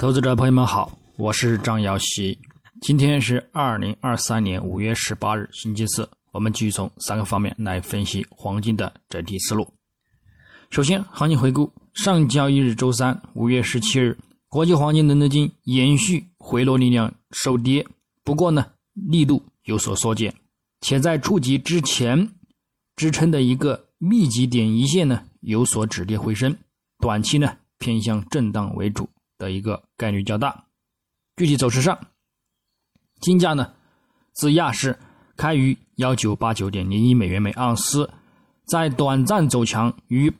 投资者朋友们好，我是张瑶希。今天是二零二三年五月十八日，星期四。我们继续从三个方面来分析黄金的整体思路。首先，行情回顾：上交易日周三，五月十七日，国际黄金伦敦金延续回落力量收跌，不过呢，力度有所缩减，且在触及之前支撑的一个密集点一线呢有所止跌回升，短期呢偏向震荡为主。的一个概率较大。具体走势上，金价呢自亚市开于幺九八九点零一美元每盎司，在短暂走强于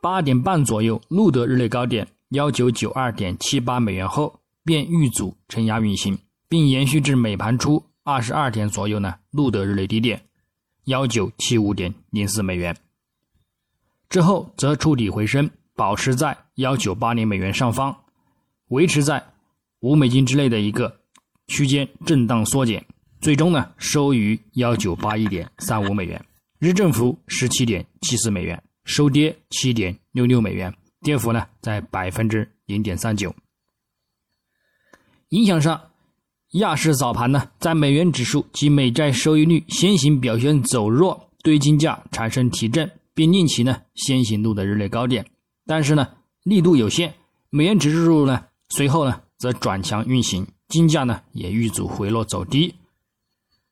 八点半左右录得日内高点幺九九二点七八美元后，便遇阻承压运行，并延续至美盘初二十二点左右呢录得日内低点幺九七五点零四美元，之后则触底回升，保持在幺九八零美元上方。维持在五美金之内的一个区间震荡缩减，最终呢收于幺九八一点三五美元，日振幅十七点七四美元，收跌七点六六美元，跌幅呢在百分之零点三九。影响上，亚市早盘呢在美元指数及美债收益率先行表现走弱，对金价产生提振，并令其呢先行录得日内高点，但是呢力度有限，美元指数呢。随后呢，则转强运行，金价呢也遇阻回落走低，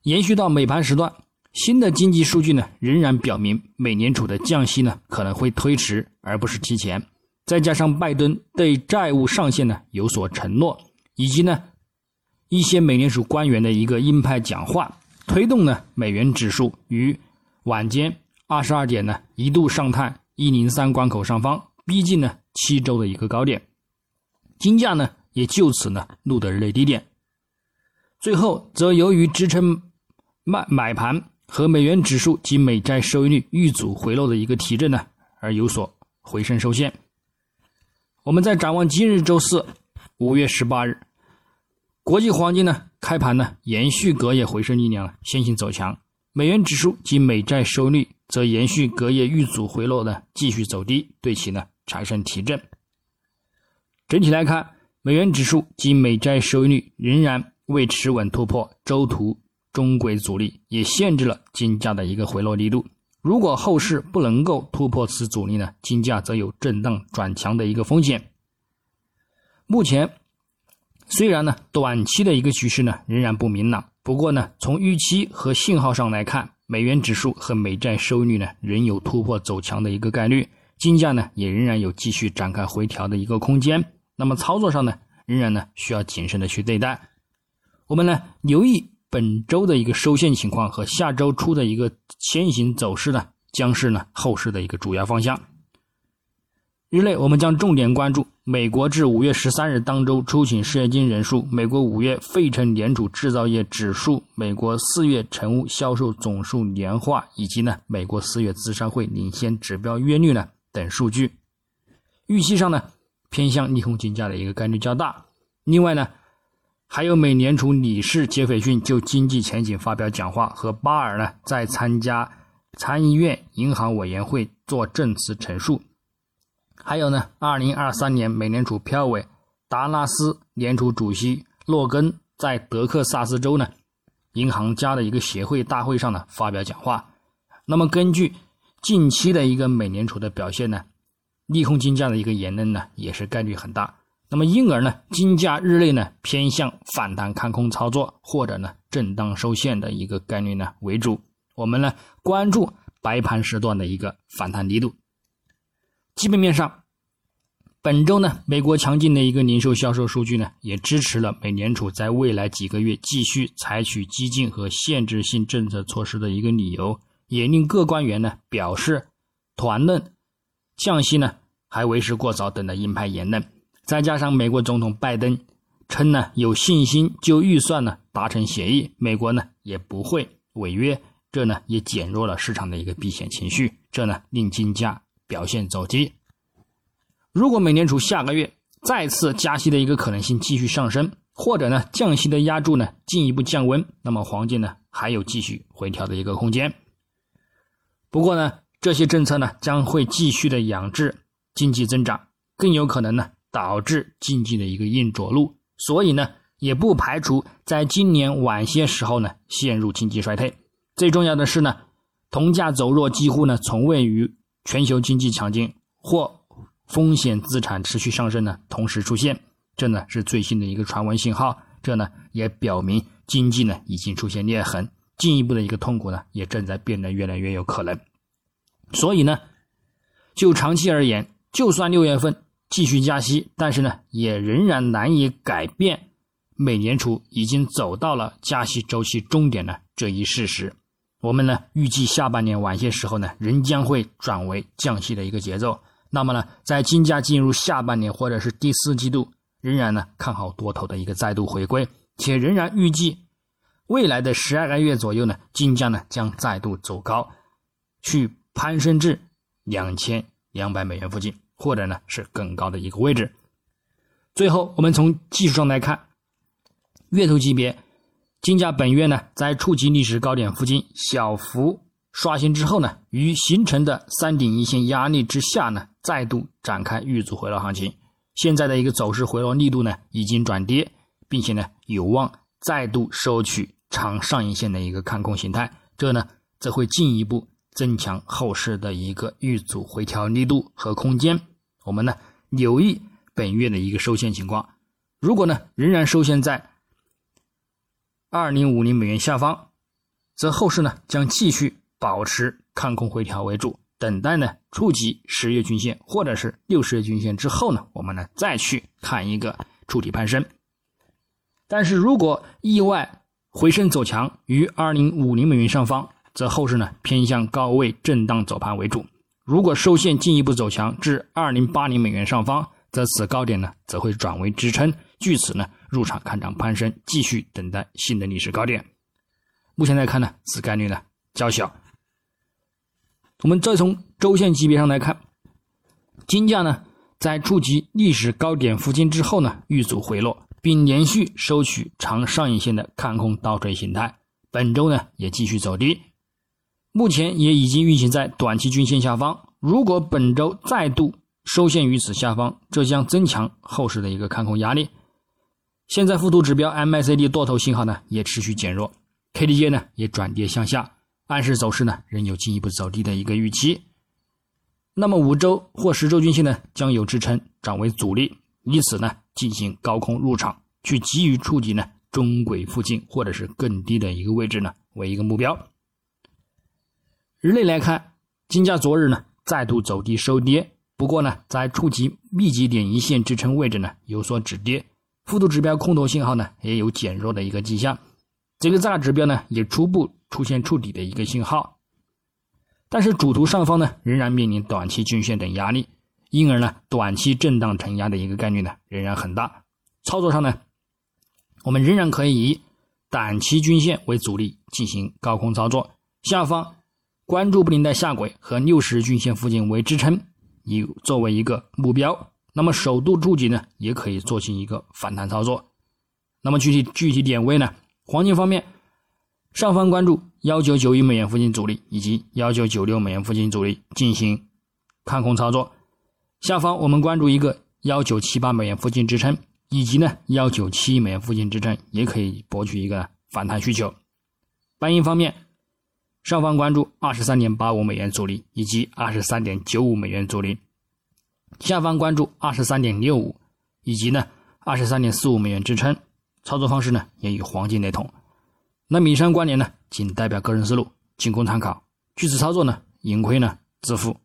延续到美盘时段，新的经济数据呢仍然表明美联储的降息呢可能会推迟而不是提前，再加上拜登对债务上限呢有所承诺，以及呢一些美联储官员的一个鹰派讲话，推动呢美元指数于晚间二十二点呢一度上探一零三关口上方，逼近呢七周的一个高点。金价呢也就此呢录得日内低点，最后则由于支撑卖买盘和美元指数及美债收益率遇阻回落的一个提振呢而有所回升受限。我们在展望今日周四五月十八日，国际黄金呢开盘呢延续隔夜回升力量先行走强，美元指数及美债收益率则延续隔夜遇阻回落呢继续走低，对其呢产生提振。整体来看，美元指数及美债收益率仍然未持稳突破周图中轨阻力，也限制了金价的一个回落力度。如果后市不能够突破此阻力呢，金价则有震荡转强的一个风险。目前，虽然呢短期的一个趋势呢仍然不明朗，不过呢从预期和信号上来看，美元指数和美债收益率呢仍有突破走强的一个概率，金价呢也仍然有继续展开回调的一个空间。那么操作上呢，仍然呢需要谨慎的去对待。我们呢留意本周的一个收线情况和下周初的一个先行走势呢，将是呢后市的一个主要方向。日内我们将重点关注美国至五月十三日当周出勤失业金人数、美国五月费城联储制造业指数、美国四月成屋销售总数年化以及呢美国四月资商会领先指标月率呢等数据。预期上呢。偏向利空金价的一个概率较大。另外呢，还有美联储理事杰斐逊就经济前景发表讲话，和巴尔呢在参加参议院银行委员会做证词陈述。还有呢，二零二三年美联储票委达拉斯联储主席洛根在德克萨斯州呢银行家的一个协会大会上呢发表讲话。那么根据近期的一个美联储的表现呢？利空金价的一个言论呢，也是概率很大。那么因而呢，金价日内呢偏向反弹看空操作，或者呢震荡收线的一个概率呢为主。我们呢关注白盘时段的一个反弹力度。基本面上，本周呢美国强劲的一个零售销售数据呢，也支持了美联储在未来几个月继续采取激进和限制性政策措施的一个理由，也令各官员呢表示团论。降息呢还为时过早等的鹰派言论，再加上美国总统拜登称呢有信心就预算呢达成协议，美国呢也不会违约，这呢也减弱了市场的一个避险情绪，这呢令金价表现走低。如果美联储下个月再次加息的一个可能性继续上升，或者呢降息的压注呢进一步降温，那么黄金呢还有继续回调的一个空间。不过呢。这些政策呢将会继续的养制经济增长，更有可能呢导致经济的一个硬着陆，所以呢，也不排除在今年晚些时候呢陷入经济衰退。最重要的是呢，铜价走弱几乎呢从未与全球经济强劲或风险资产持续上升呢同时出现，这呢是最新的一个传闻信号。这呢也表明经济呢已经出现裂痕，进一步的一个痛苦呢也正在变得越来越有可能。所以呢，就长期而言，就算六月份继续加息，但是呢也仍然难以改变美联储已经走到了加息周期终点的这一事实。我们呢预计下半年晚些时候呢仍将会转为降息的一个节奏。那么呢，在金价进入下半年或者是第四季度。仍然呢看好多头的一个再度回归，且仍然预计未来的十二个月左右呢，金价呢将再度走高，去攀升至两千两百美元附近，或者呢是更高的一个位置。最后，我们从技术上来看，月头级别金价本月呢在触及历史高点附近小幅刷新之后呢，于形成的三顶一线压力之下呢，再度展开遇阻回落行情。现在的一个走势回落力度呢，已经转跌，并且呢有望再度收取长上影线的一个看空形态，这呢则会进一步增强后市的一个遇阻回调力度和空间。我们呢留意本月的一个收线情况，如果呢仍然收线在二零五零美元下方，则后市呢将继续保持看空回调为主。等待呢触及十月均线或者是六十日均线之后呢，我们呢再去看一个触底攀升。但是如果意外回升走强于二零五零美元上方，则后市呢偏向高位震荡走盘为主。如果收线进一步走强至二零八零美元上方，则此高点呢则会转为支撑。据此呢入场看涨攀升，继续等待新的历史高点。目前来看呢，此概率呢较小。我们再从周线级别上来看，金价呢在触及历史高点附近之后呢，遇阻回落，并连续收取长上影线的看空倒锤形态。本周呢也继续走低，目前也已经运行在短期均线下方。如果本周再度收线于此下方，这将增强后市的一个看空压力。现在附图指标 MACD 多头信号呢也持续减弱，KDJ 呢也转跌向下。暗示走势呢仍有进一步走低的一个预期，那么五周或十周均线呢将有支撑转为阻力，以此呢进行高空入场，去急于触及呢中轨附近或者是更低的一个位置呢为一个目标。日内来看，金价昨日呢再度走低收跌，不过呢在触及密集点一线支撑位置呢有所止跌，幅度指标空头信号呢也有减弱的一个迹象，这个大指标呢也初步。出现触底的一个信号，但是主图上方呢仍然面临短期均线等压力，因而呢短期震荡承压的一个概率呢仍然很大。操作上呢，我们仍然可以以短期均线为主力进行高空操作，下方关注布林带下轨和六十日均线附近为支撑，以作为一个目标。那么首度触及呢，也可以做进一个反弹操作。那么具体具体点位呢，黄金方面。上方关注幺九九一美元附近阻力以及幺九九六美元附近阻力进行看空操作，下方我们关注一个幺九七八美元附近支撑，以及呢幺九七美元附近支撑，也可以博取一个反弹需求。白银方面，上方关注二十三点八五美元阻力以及二十三点九五美元阻力，下方关注二十三点六五以及呢二十三点四五美元支撑。操作方式呢也与黄金雷同。那以上观点呢，仅代表个人思路，仅供参考。据此操作呢，盈亏呢自负。